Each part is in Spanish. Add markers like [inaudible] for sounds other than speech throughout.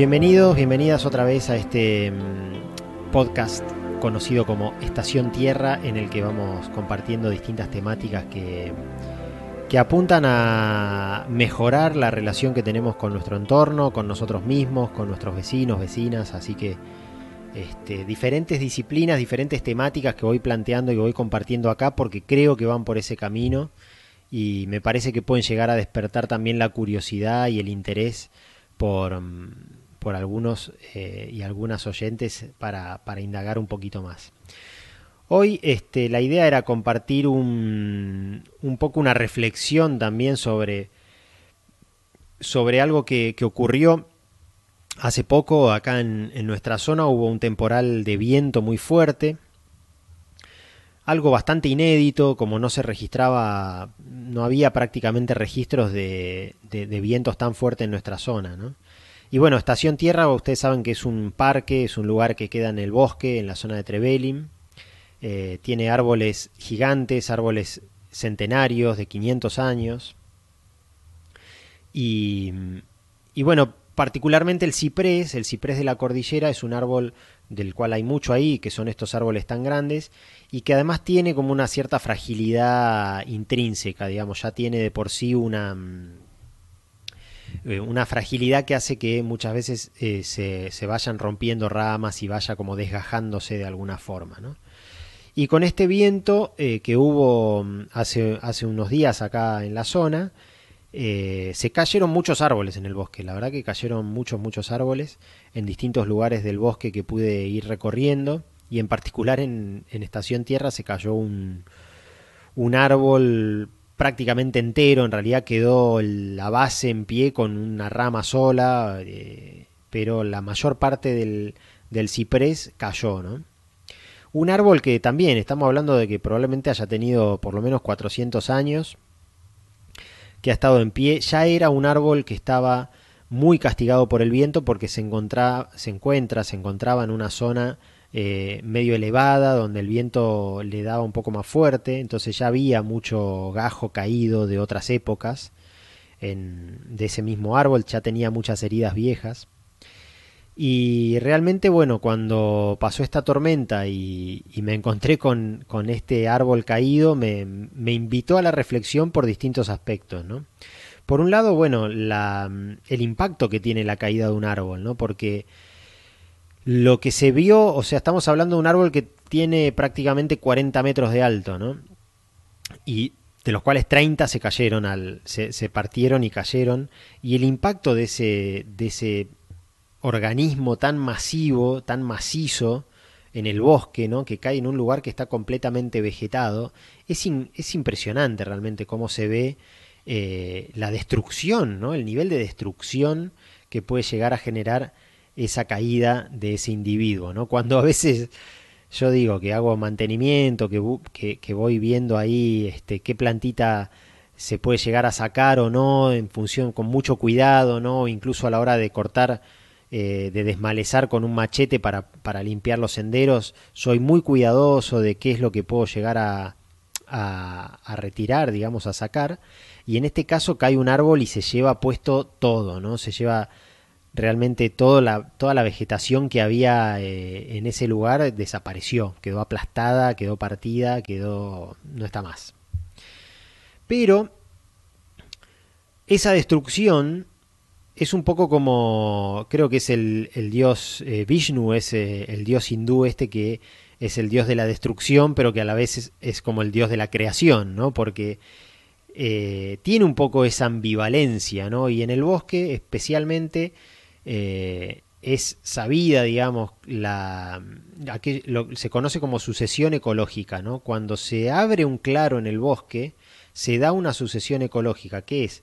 Bienvenidos, bienvenidas otra vez a este mm, podcast conocido como Estación Tierra, en el que vamos compartiendo distintas temáticas que, que apuntan a mejorar la relación que tenemos con nuestro entorno, con nosotros mismos, con nuestros vecinos, vecinas, así que este, diferentes disciplinas, diferentes temáticas que voy planteando y voy compartiendo acá porque creo que van por ese camino. Y me parece que pueden llegar a despertar también la curiosidad y el interés por, mm, por algunos eh, y algunas oyentes para, para, indagar un poquito más. Hoy este, la idea era compartir un, un poco una reflexión también sobre, sobre algo que, que ocurrió hace poco acá en, en nuestra zona. Hubo un temporal de viento muy fuerte, algo bastante inédito, como no se registraba, no había prácticamente registros de, de, de vientos tan fuertes en nuestra zona. ¿no? Y bueno, Estación Tierra, ustedes saben que es un parque, es un lugar que queda en el bosque, en la zona de Trevelin. Eh, tiene árboles gigantes, árboles centenarios de 500 años. Y, y, bueno, particularmente el ciprés, el ciprés de la cordillera es un árbol del cual hay mucho ahí, que son estos árboles tan grandes, y que además tiene como una cierta fragilidad intrínseca, digamos, ya tiene de por sí una eh, una fragilidad que hace que muchas veces eh, se, se, vayan rompiendo ramas y vaya como desgajándose de alguna forma. ¿no? Y con este viento eh, que hubo mm, hace, hace, unos días acá en la zona, se cayeron muchos árboles en el bosque. La verdad que cayeron muchos, muchos árboles en distintos lugares del bosque que pude ir recorriendo. Y en particular en, en Estación Tierra se cayó un, un árbol prácticamente entero, en realidad quedó la base en pie con una rama sola, eh, pero la mayor parte del, ciprés cayó, ¿no? Un árbol que también estamos hablando de que probablemente haya tenido por lo menos 400 años, que ha estado en pie, ya era un árbol que estaba muy castigado por el viento porque se, se encuentra, se encontraba en una zona eh, medio elevada, donde el viento le daba un poco más fuerte, entonces ya había mucho gajo caído de otras épocas en, de ese mismo árbol, ya tenía muchas heridas viejas. Y realmente, bueno, cuando pasó esta tormenta y, me encontré con, este árbol caído, me, invitó a la reflexión por distintos aspectos, ¿no? Por un lado, bueno, el impacto que tiene la caída de un árbol, ¿no? Porque lo que se vio, o sea, estamos hablando de un árbol que tiene prácticamente 40 metros de alto, ¿no? Y de los cuales 30 se cayeron, al, se, partieron y cayeron. Y el impacto de ese, de ese organismo tan masivo, tan macizo en el bosque, ¿no? que cae en un lugar que está completamente vegetado, es, es impresionante realmente cómo se ve eh, la destrucción, ¿no? el nivel de destrucción que puede llegar a generar esa caída de ese individuo, ¿no? Cuando a veces yo digo que hago mantenimiento, que, que, voy viendo ahí este, qué plantita se puede llegar a sacar o no, en función con mucho cuidado, ¿no? Incluso a la hora de cortar, eh, de desmalezar con un machete para, para limpiar los senderos, soy muy cuidadoso de qué es lo que puedo llegar a, a, a, retirar, digamos, a sacar. Y en este caso cae un árbol y se lleva puesto todo, ¿no? Se lleva realmente toda la, toda la vegetación que había eh, en ese lugar desapareció, quedó aplastada, quedó partida, quedó... no está más. Pero esa destrucción es un poco como, creo que es el, el dios eh, Vishnu, es eh, el dios hindú este que es el dios de la destrucción, pero que a la vez es, es como el dios de la creación, ¿no? Porque tiene un poco esa ambivalencia, ¿no? Y en el bosque especialmente eh, es sabida, digamos, la, aquí, lo, se conoce como sucesión ecológica, ¿no? Cuando se abre un claro en el bosque, se da una sucesión ecológica, que es,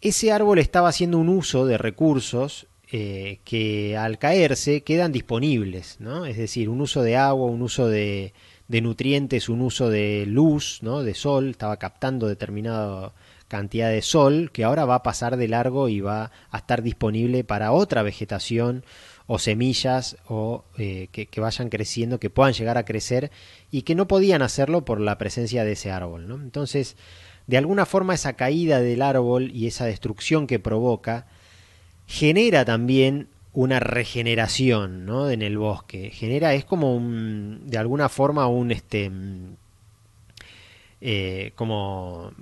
ese árbol estaba haciendo un uso de recursos eh, que al caerse quedan disponibles, ¿no? Es decir, un uso de agua, un uso de, de nutrientes, un uso de luz, ¿no? De sol, estaba captando determinado cantidad de sol que ahora va a pasar de largo y va a estar disponible para otra vegetación o semillas o eh, que, vayan creciendo, que puedan llegar a crecer y que no podían hacerlo por la presencia de ese árbol. ¿no? Entonces, de alguna forma esa caída del árbol y esa destrucción que provoca genera también una regeneración ¿no? en el bosque. Genera, es como un, de alguna forma un, este, eh, como,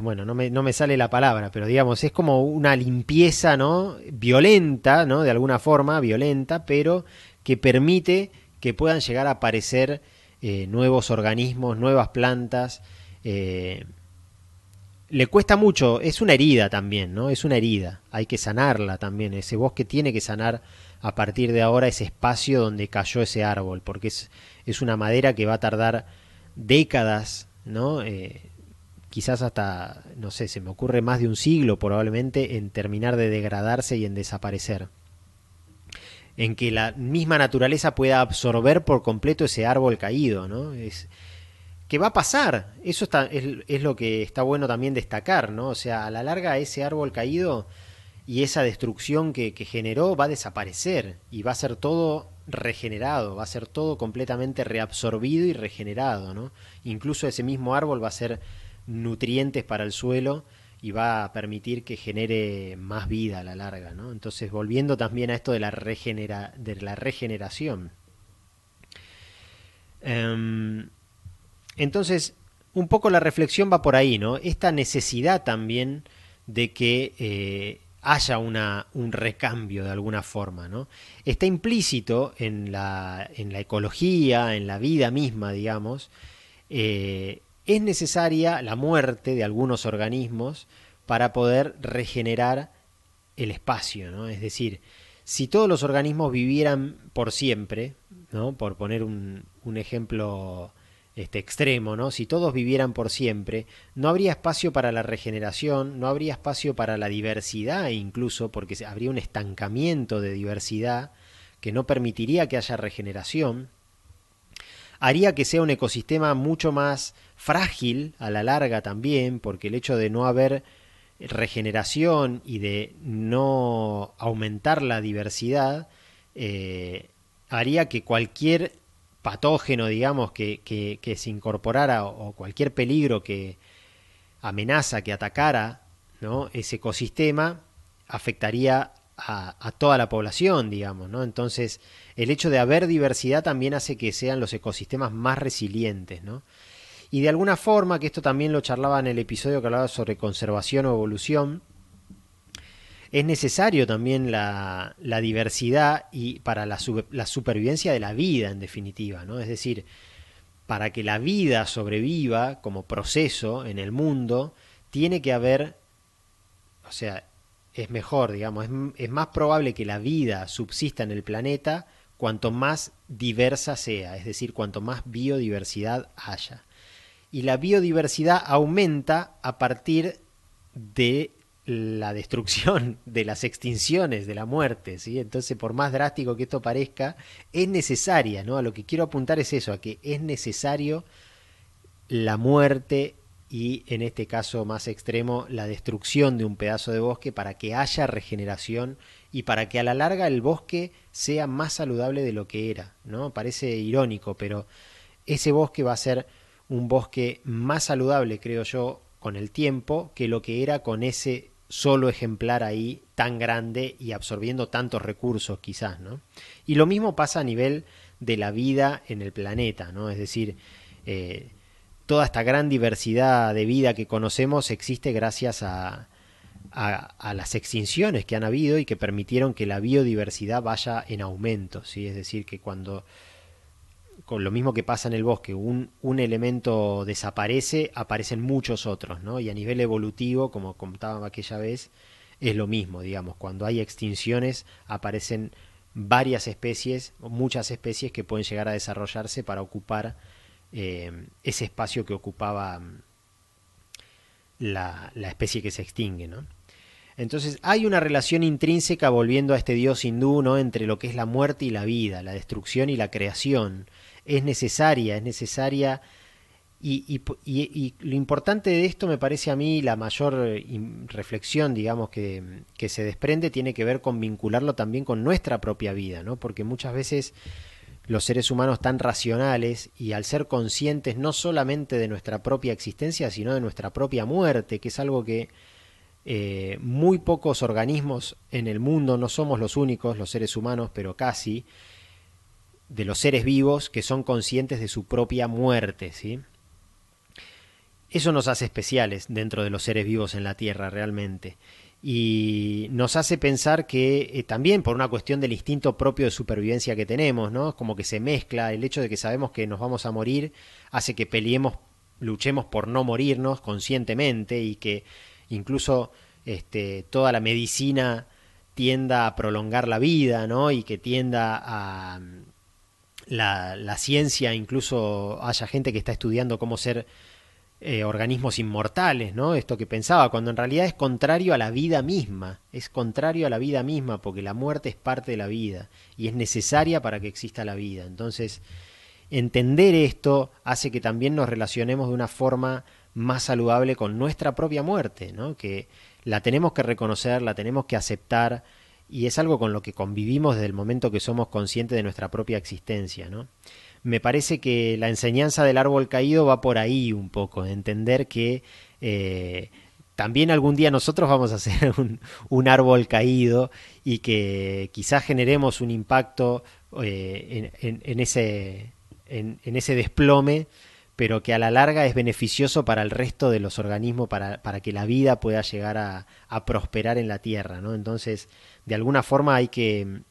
bueno, no me, no me, sale la palabra, pero digamos, es como una limpieza, ¿no? Violenta, ¿no? De alguna forma, violenta, pero que permite que puedan llegar a aparecer eh, nuevos organismos, nuevas plantas, eh, le cuesta mucho, es una herida también, ¿no? Es una herida, hay que sanarla también, ese bosque tiene que sanar a partir de ahora ese espacio donde cayó ese árbol, porque es, es una madera que va a tardar décadas, ¿no? Eh, quizás hasta, no sé, se me ocurre más de un siglo probablemente en terminar de degradarse y en desaparecer. En que la misma naturaleza pueda absorber por completo ese árbol caído, ¿no? Es, que va a pasar. Eso está, es, lo que está bueno también destacar, ¿no? O sea, a la larga ese árbol caído y esa destrucción que, generó va a desaparecer y va a ser todo regenerado, va a ser todo completamente reabsorbido y regenerado, ¿no? Incluso ese mismo árbol va a ser nutrientes para el suelo y va a permitir que genere más vida a la larga, ¿no? Entonces, volviendo también a esto de la, regenera, de la regeneración. Em, entonces, un poco la reflexión va por ahí, ¿no? Esta necesidad también de que eh, haya un recambio de alguna forma, ¿no? Está implícito en la, en la ecología, en la vida misma, digamos. Eh, es necesaria la muerte de algunos organismos para poder regenerar el espacio, ¿no? Es decir, si todos los organismos vivieran por siempre, ¿no? Por poner un, ejemplo este extremo, ¿no? Si todos vivieran por siempre, no habría espacio para la regeneración, no habría espacio para la diversidad incluso, porque habría un estancamiento de diversidad que no permitiría que haya regeneración, haría que sea un ecosistema mucho más frágil a la larga también, porque el hecho de no haber regeneración y de no aumentar la diversidad, eh, haría que cualquier patógeno, digamos, que, que, se incorporara o, cualquier peligro que amenaza, que atacara ¿no? ese ecosistema, afectaría a, toda la población, digamos, ¿no? Entonces, el hecho de haber diversidad también hace que sean los ecosistemas más resilientes, ¿no? Y de alguna forma, que esto también lo charlaba en el episodio que hablaba sobre conservación o evolución, es necesario también la, diversidad y para la, la, supervivencia de la vida, en definitiva, ¿no? Es decir, para que la vida sobreviva como proceso en el mundo, tiene que haber, o sea, es mejor, digamos, es, es más probable que la vida subsista en el planeta cuanto más diversa sea, es decir, cuanto más biodiversidad haya. Y la biodiversidad aumenta a partir de la destrucción [laughs] de las extinciones, de la muerte, ¿sí? Entonces, por más drástico que esto parezca, es necesaria, ¿no? A lo que quiero apuntar es eso, a que es necesario la muerte y, en este caso más extremo, la destrucción de un pedazo de bosque para que haya regeneración y para que a la larga el bosque sea más saludable de lo que era, ¿no? Parece irónico, pero ese bosque va a ser un bosque más saludable, creo yo, con el tiempo que lo que era con ese solo ejemplar ahí tan grande y absorbiendo tantos recursos quizás, ¿no? Y lo mismo pasa a nivel de la vida en el planeta, ¿no? Es decir, eh, toda esta gran diversidad de vida que conocemos existe gracias a, a, las extinciones que han habido y que permitieron que la biodiversidad vaya en aumento, ¿sí? Es decir, que cuando con lo mismo que pasa en el bosque, un, elemento desaparece, aparecen muchos otros, ¿no? Y a nivel evolutivo, como contaba aquella vez, es lo mismo, digamos, cuando hay extinciones aparecen varias especies, muchas especies que pueden llegar a desarrollarse para ocupar eh, ese espacio que ocupaba mm, la, la, especie que se extingue, ¿no? Entonces hay una relación intrínseca, volviendo a este dios hindú, ¿no? entre lo que es la muerte y la vida, la destrucción y la creación es necesaria, es necesaria. Y, lo importante de esto me parece a mí la mayor eh, reflexión, digamos, que, que, se desprende tiene que ver con vincularlo también con nuestra propia vida, ¿no? Porque muchas veces los seres humanos tan racionales y al ser conscientes no solamente de nuestra propia existencia, sino de nuestra propia muerte, que es algo que eh, muy pocos organismos en el mundo, no somos los únicos, los seres humanos, pero casi, de los seres vivos que son conscientes de su propia muerte, ¿sí? Eso nos hace especiales dentro de los seres vivos en la Tierra, realmente. Y nos hace pensar que eh, también por una cuestión del instinto propio de supervivencia que tenemos, ¿no? Como que se mezcla el hecho de que sabemos que nos vamos a morir, hace que peleemos, luchemos por no morirnos conscientemente y que incluso este, toda la medicina tienda a prolongar la vida, ¿no? Y que tienda a la, la ciencia, incluso haya gente que está estudiando cómo ser eh, organismos inmortales, ¿no? Esto que pensaba, cuando en realidad es contrario a la vida misma, es contrario a la vida misma, porque la muerte es parte de la vida y es necesaria para que exista la vida. Entonces, entender esto hace que también nos relacionemos de una forma más saludable con nuestra propia muerte, ¿no? Que la tenemos que reconocer, la tenemos que aceptar y es algo con lo que convivimos desde el momento que somos conscientes de nuestra propia existencia, ¿no? Me parece que la enseñanza del árbol caído va por ahí un poco, entender que eh, también algún día nosotros vamos a ser [laughs] un, árbol caído y que quizás generemos un impacto eh, en, ese, en, ese desplome, pero que a la larga es beneficioso para el resto de los organismos, para, para que la vida pueda llegar a, a prosperar en la Tierra. ¿no? Entonces, de alguna forma hay que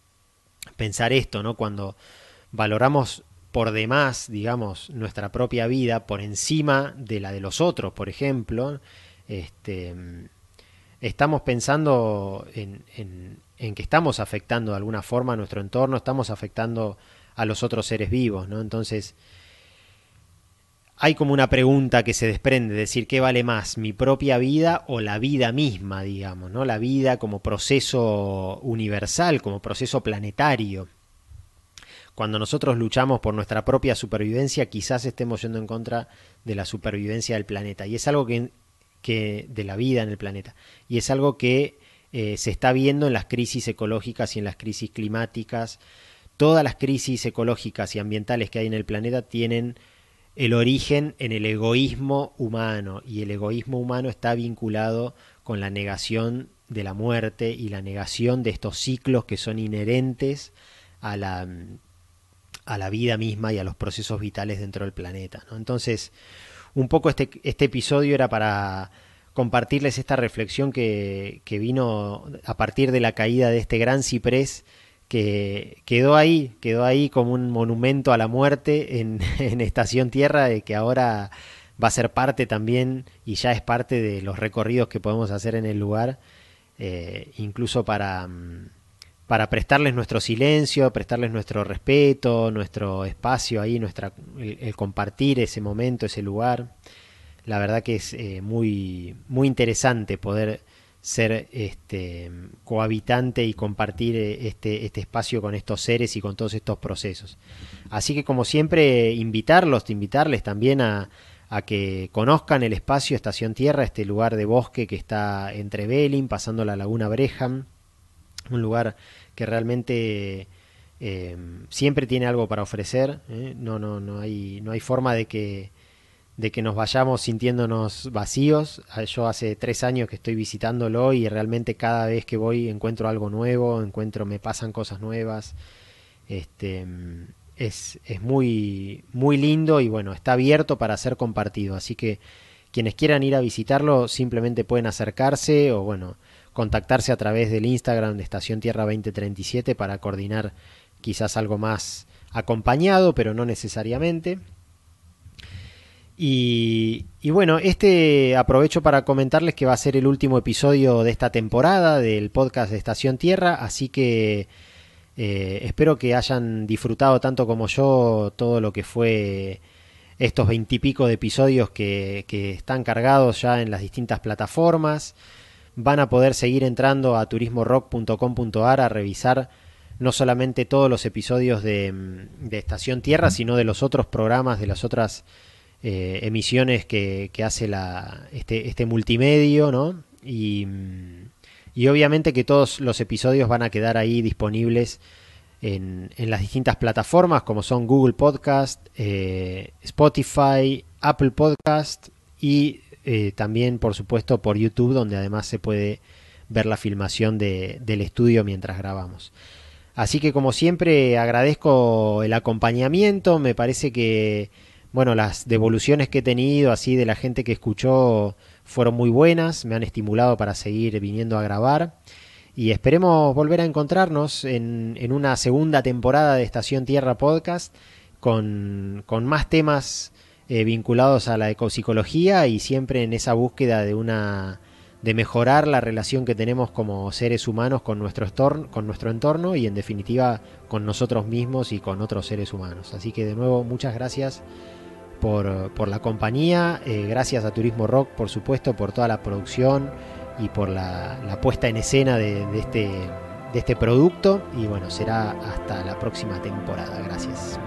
pensar esto, ¿no? Cuando valoramos por demás, digamos, nuestra propia vida por encima de la de los otros, por ejemplo, este, estamos pensando en, en, que estamos afectando de alguna forma a nuestro entorno, estamos afectando a los otros seres vivos, ¿no? Entonces, hay como una pregunta que se desprende, decir, ¿qué vale más, mi propia vida o la vida misma, digamos, ¿no? La vida como proceso universal, como proceso planetario cuando nosotros luchamos por nuestra propia supervivencia, quizás estemos yendo en contra de la supervivencia del planeta. Y es algo que, que de la vida en el planeta. Y es algo que eh, se está viendo en las crisis ecológicas y en las crisis climáticas. Todas las crisis ecológicas y ambientales que hay en el planeta tienen el origen en el egoísmo humano y el egoísmo humano está vinculado con la negación de la muerte y la negación de estos ciclos que son inherentes a la a la vida misma y a los procesos vitales dentro del planeta. ¿no? Entonces, un poco este, este episodio era para compartirles esta reflexión que, que, vino a partir de la caída de este gran ciprés que quedó ahí, quedó ahí como un monumento a la muerte en, [laughs] en Estación Tierra, de que ahora va a ser parte también y ya es parte de los recorridos que podemos hacer en el lugar, eh, incluso para, mm, para prestarles nuestro silencio, prestarles nuestro respeto, nuestro espacio ahí, nuestra, el, compartir ese momento, ese lugar. La verdad que es eh, muy, muy interesante poder ser este, cohabitante y compartir eh, este, este espacio con estos seres y con todos estos procesos. Así que como siempre, invitarlos, invitarles también a, a que conozcan el espacio Estación Tierra, este lugar de bosque que está entre Belin, pasando la laguna Breham, un lugar que realmente eh, siempre tiene algo para ofrecer. ¿eh? No, no, no, hay, no hay forma de que, de que nos vayamos sintiéndonos vacíos. Ah, yo hace tres años que estoy visitándolo y realmente cada vez que voy encuentro algo nuevo, encuentro, me pasan cosas nuevas. Este, es, es muy, muy lindo y bueno, está abierto para ser compartido. Así que quienes quieran ir a visitarlo simplemente pueden acercarse o bueno, contactarse a través del Instagram de Estación Tierra 2037 para coordinar quizás algo más acompañado, pero no necesariamente. Y, bueno, este aprovecho para comentarles que va a ser el último episodio de esta temporada del podcast de Estación Tierra, así que eh, espero que hayan disfrutado tanto como yo todo lo que fue estos veintipico de episodios que, que están cargados ya en las distintas plataformas van a poder seguir entrando a turismorock.com.ar a revisar no solamente todos los episodios de, mm, Estación Tierra, sino de los otros programas, de las otras eh, emisiones que, hace este, este multimedio, ¿no? Y, mm, y, obviamente que todos los episodios van a quedar ahí disponibles en, en las distintas plataformas como son Google Podcast, eh, Spotify, Apple Podcast y eh, también por supuesto por YouTube, donde además se puede ver la filmación de, del estudio mientras grabamos. Así que como siempre agradezco el acompañamiento, me parece que bueno, las devoluciones que he tenido así de la gente que escuchó fueron muy buenas, me han estimulado para seguir viniendo a grabar. Y esperemos volver a encontrarnos en, en una segunda temporada de Estación Tierra Podcast con, con más temas eh, vinculados a la ecopsicología y siempre en esa búsqueda de una de mejorar la relación que tenemos como seres humanos con nuestro, entorno, con nuestro entorno y en definitiva con nosotros mismos y con otros seres humanos. Así que de nuevo muchas gracias por, por la compañía, eh, gracias a Turismo Rock por supuesto por toda la producción y por la, puesta en escena de, este, de este producto y bueno, será hasta la próxima temporada. Gracias.